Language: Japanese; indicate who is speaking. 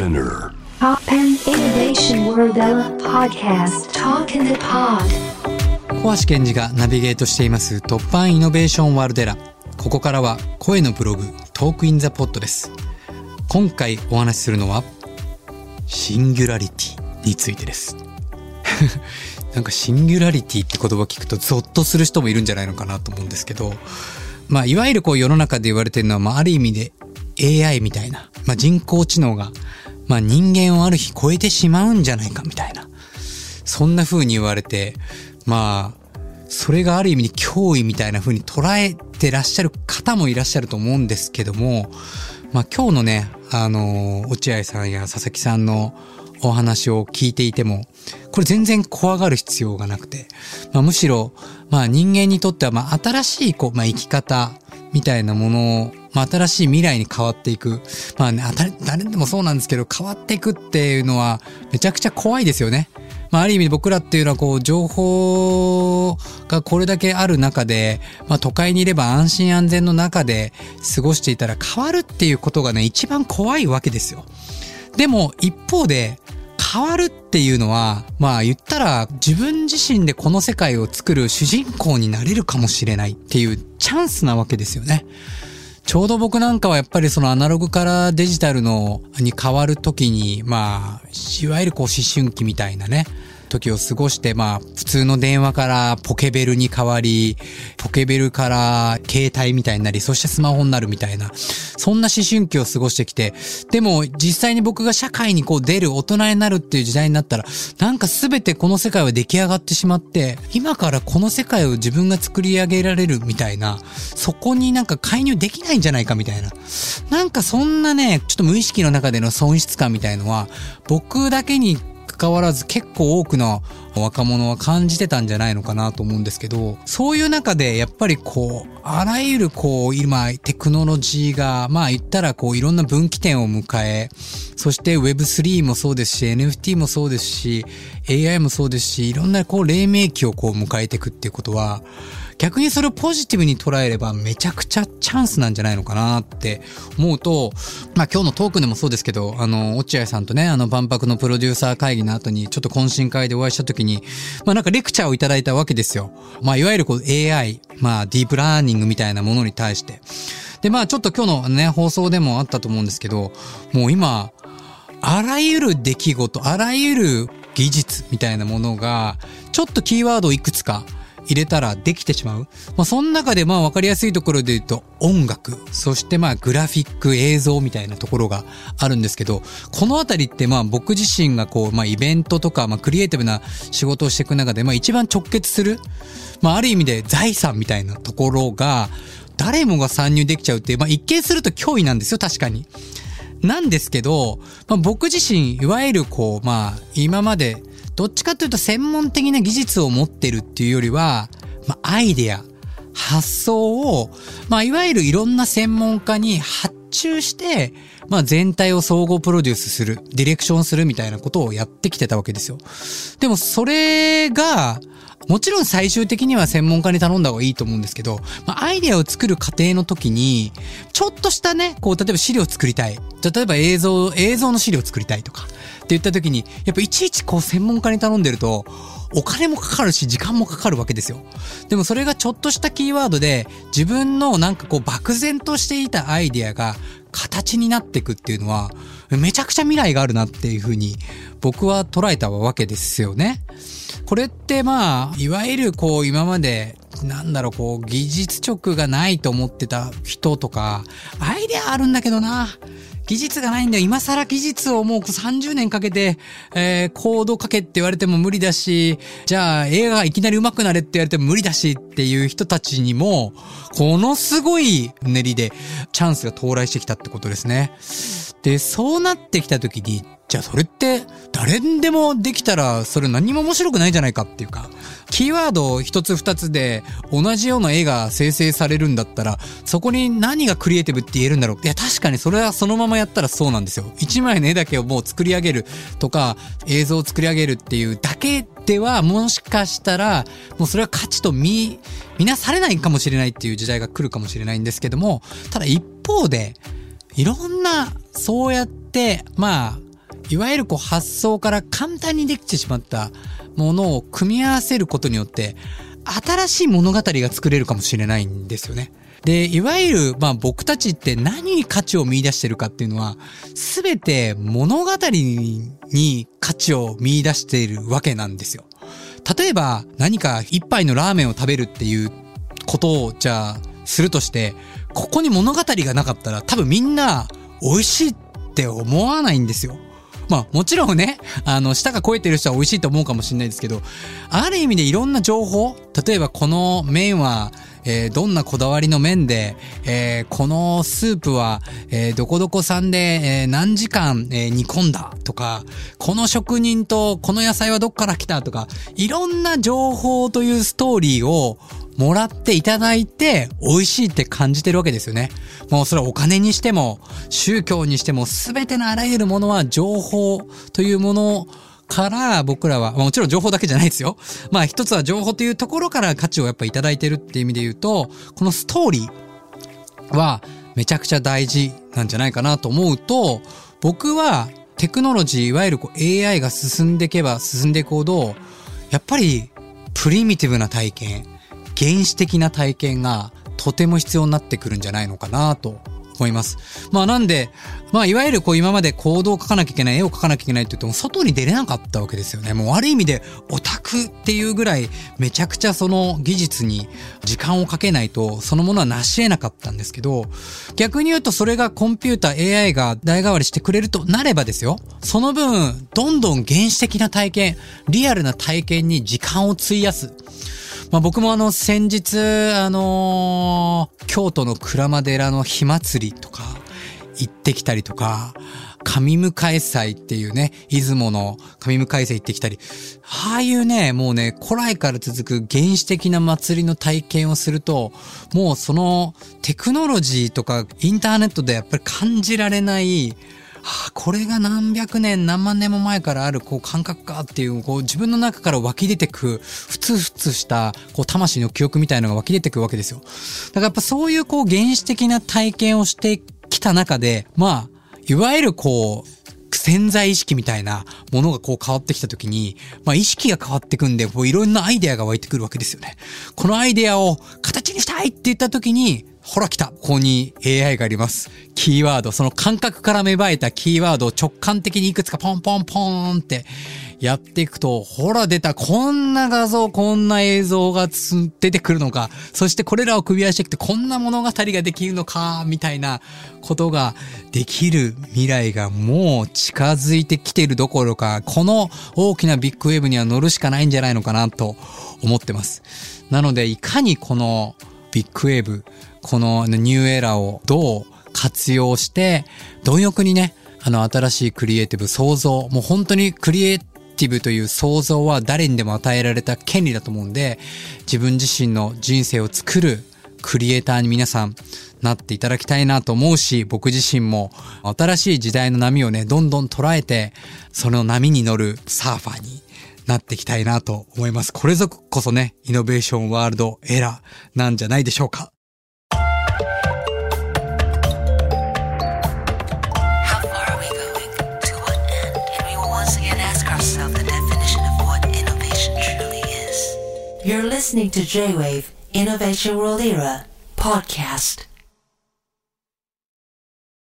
Speaker 1: Spinner.
Speaker 2: Pop and Innovation World Ella Podcast. Talk in the Pod.
Speaker 3: 小橋健二がナビゲートしています突破イノベーションワールデラここからは声のブログトークインザポットです。今回お話しするのはシンギュラリティについてです。なんかシンギュラリティって言葉聞くとゾッとする人もいるんじゃないのかなと思うんですけどまあいわゆるこう世の中で言われてるのは、まあ、ある意味で AI みたいな、まあ、人工知能が、まあ、人間をある日超えてしまうんじゃないかみたいな。そんな風に言われてまあそれがある意味で脅威みたいな風に捉えてらっしゃる方もいらっしゃると思うんですけども、まあ今日のね、あの、落合さんや佐々木さんのお話を聞いていても、これ全然怖がる必要がなくて、まあ、むしろ、まあ人間にとっては、まあ新しい、こう、まあ生き方みたいなものを、まあ新しい未来に変わっていく。まあね、誰でもそうなんですけど、変わっていくっていうのは、めちゃくちゃ怖いですよね。まあ、ある意味僕らっていうのはこう、情報がこれだけある中で、まあ、都会にいれば安心安全の中で過ごしていたら変わるっていうことがね、一番怖いわけですよ。でも、一方で、変わるっていうのは、まあ言ったら自分自身でこの世界を作る主人公になれるかもしれないっていうチャンスなわけですよね。ちょうど僕なんかはやっぱりそのアナログからデジタルのに変わる時に、まあ、いわゆるこう思春期みたいなね、時を過ごして、まあ、普通の電話からポケベルに変わり、ポケベルから携帯みたいになり、そしてスマホになるみたいな、そんな思春期を過ごしてきて、でも実際に僕が社会にこう出る大人になるっていう時代になったら、なんか全てこの世界は出来上がってしまって、今からこの世界を自分が作り上げられるみたいな、そこになんか介入できないんじゃないかみたいな。なんかそんなね、ちょっと無意識の中での損失感みたいのは、僕だけに関わらず結構多くの若者は感じてたんじゃないのかなと思うんですけど、そういう中でやっぱりこう、あらゆるこう、今、テクノロジーが、まあ言ったらこう、いろんな分岐点を迎え、そして Web3 もそうですし、NFT もそうですし、AI もそうですし、いろんなこう、黎明期をこう迎えていくっていうことは、逆にそれをポジティブに捉えればめちゃくちゃチャンスなんじゃないのかなって思うと、まあ今日のトークでもそうですけど、あの、落合さんとね、あの万博のプロデューサー会議の後にちょっと懇親会でお会いした時に、まあなんかレクチャーをいただいたわけですよ。まあいわゆるこう AI、まあディープラーニングみたいなものに対して。でまあちょっと今日のね、放送でもあったと思うんですけど、もう今、あらゆる出来事、あらゆる技術みたいなものが、ちょっとキーワードをいくつか入れたらできてしまう。まあ、その中でまあ分かりやすいところで言うと音楽、そしてまあグラフィック映像みたいなところがあるんですけど、このあたりってまあ僕自身がこう、まあイベントとか、まあクリエイティブな仕事をしていく中で、まあ一番直結する、まあある意味で財産みたいなところが、誰もが参入できちゃうっていう、まあ一見すると脅威なんですよ、確かに。なんですけど、まあ、僕自身、いわゆるこう、まあ、今までどっちかというと専門的な技術を持ってるっていうよりは、まあ、アイデア、発想を、まあ、いわゆるいろんな専門家に発注して、まあ、全体を総合プロデュースする、ディレクションするみたいなことをやってきてたわけですよ。でも、それが、もちろん最終的には専門家に頼んだ方がいいと思うんですけど、まあ、アイデアを作る過程の時に、ちょっとしたね、こう、例えば資料を作りたい。例えば映像、映像の資料を作りたいとか、って言った時に、やっぱいちいちこう専門家に頼んでると、お金もかかるし、時間もかかるわけですよ。でもそれがちょっとしたキーワードで、自分のなんかこう漠然としていたアイデアが形になっていくっていうのは、めちゃくちゃ未来があるなっていうふうに僕は捉えたわけですよね。これってまあ、いわゆるこう今まで、なんだろうこう技術直がないと思ってた人とか、アイデアあるんだけどな。技術がないんだよ。今更技術をもう30年かけて、えー、コードかけって言われても無理だし、じゃあ映画がいきなり上手くなれって言われても無理だしっていう人たちにも、このすごい練りでチャンスが到来してきたってことですね。で、そうなってきた時に、じゃあそれって誰にでもできたらそれ何も面白くないじゃないかっていうか、キーワード一つ二つで同じような絵が生成されるんだったら、そこに何がクリエイティブって言えるんだろう。いや確かにそれはそのままやったらそうなんですよ。一枚の絵だけをもう作り上げるとか、映像を作り上げるっていうだけではもしかしたら、もうそれは価値と見、見なされないかもしれないっていう時代が来るかもしれないんですけども、ただ一方で、いろんな、そうやって、まあ、いわゆるこう発想から簡単にできてしまったものを組み合わせることによって、新しい物語が作れるかもしれないんですよね。で、いわゆる、まあ僕たちって何に価値を見出してるかっていうのは、すべて物語に価値を見出しているわけなんですよ。例えば何か一杯のラーメンを食べるっていうことをじゃあするとして、ここに物語がなかったら多分みんな美味しいって思わないんですよ。まあもちろんね、あの、舌が肥えてる人は美味しいと思うかもしれないですけど、ある意味でいろんな情報、例えばこの麺は、えー、どんなこだわりの麺で、えー、このスープは、えー、どこどこさんで、え何時間、え煮込んだとか、この職人とこの野菜はどっから来たとか、いろんな情報というストーリーをもらっていただいて美味しいって感じてるわけですよね。もうそれはお金にしても、宗教にしても、すべてのあらゆるものは情報というものから僕らは、もちろん情報だけじゃないですよ。まあ一つは情報というところから価値をやっぱいただいてるっていう意味で言うと、このストーリーはめちゃくちゃ大事なんじゃないかなと思うと、僕はテクノロジー、いわゆるこう AI が進んでいけば進んでいくほど、やっぱりプリミティブな体験、原始的な体験がとても必要になってくるんじゃないのかなと思います。まあなんで、まあいわゆるこう今まで行動を書かなきゃいけない、絵を描かなきゃいけないって言っても外に出れなかったわけですよね。もう悪い意味でオタクっていうぐらいめちゃくちゃその技術に時間をかけないとそのものは成し得なかったんですけど、逆に言うとそれがコンピュータ AI が代替わりしてくれるとなればですよ。その分、どんどん原始的な体験、リアルな体験に時間を費やす。まあ僕もあの先日、あのー、京都の鞍馬寺の火祭りとか行ってきたりとか、神迎祭っていうね、出雲の神迎祭行ってきたり、ああいうね、もうね、古来から続く原始的な祭りの体験をすると、もうそのテクノロジーとかインターネットでやっぱり感じられない、はあ、これが何百年何万年も前からあるこう感覚かっていうこう自分の中から湧き出てくふつふつしたこう魂の記憶みたいのが湧き出てくるわけですよ。だからやっぱそういうこう原始的な体験をしてきた中でまあいわゆるこう潜在意識みたいなものがこう変わってきた時に、まあ意識が変わってくんで、こういろんなアイデアが湧いてくるわけですよね。このアイデアを形にしたいって言った時に、ほら来たここに AI があります。キーワード、その感覚から芽生えたキーワードを直感的にいくつかポンポンポーンってやっていくと、ほら出た、こんな画像、こんな映像が出てくるのか、そしてこれらを組み合わせてきて、こんな物語ができるのか、みたいなことができる未来がもう近づいてきてるどころか、この大きなビッグウェーブには乗るしかないんじゃないのかなと思ってます。なので、いかにこのビッグウェーブ、このニューエラーをどう活用して、貪欲にね、あの新しいクリエイティブ創造、もう本当にクリエイティブという想像は誰にでも与えられた権利だと思うんで、自分自身の人生を作るクリエイターに皆さんなっていただきたいなと思うし、僕自身も新しい時代の波をね、どんどん捉えて、その波に乗るサーファーになっていきたいなと思います。これぞこそね、イノベーションワールドエラーなんじゃないでしょうか。
Speaker 2: You're listening to J-Wave Innovation World Era podcast.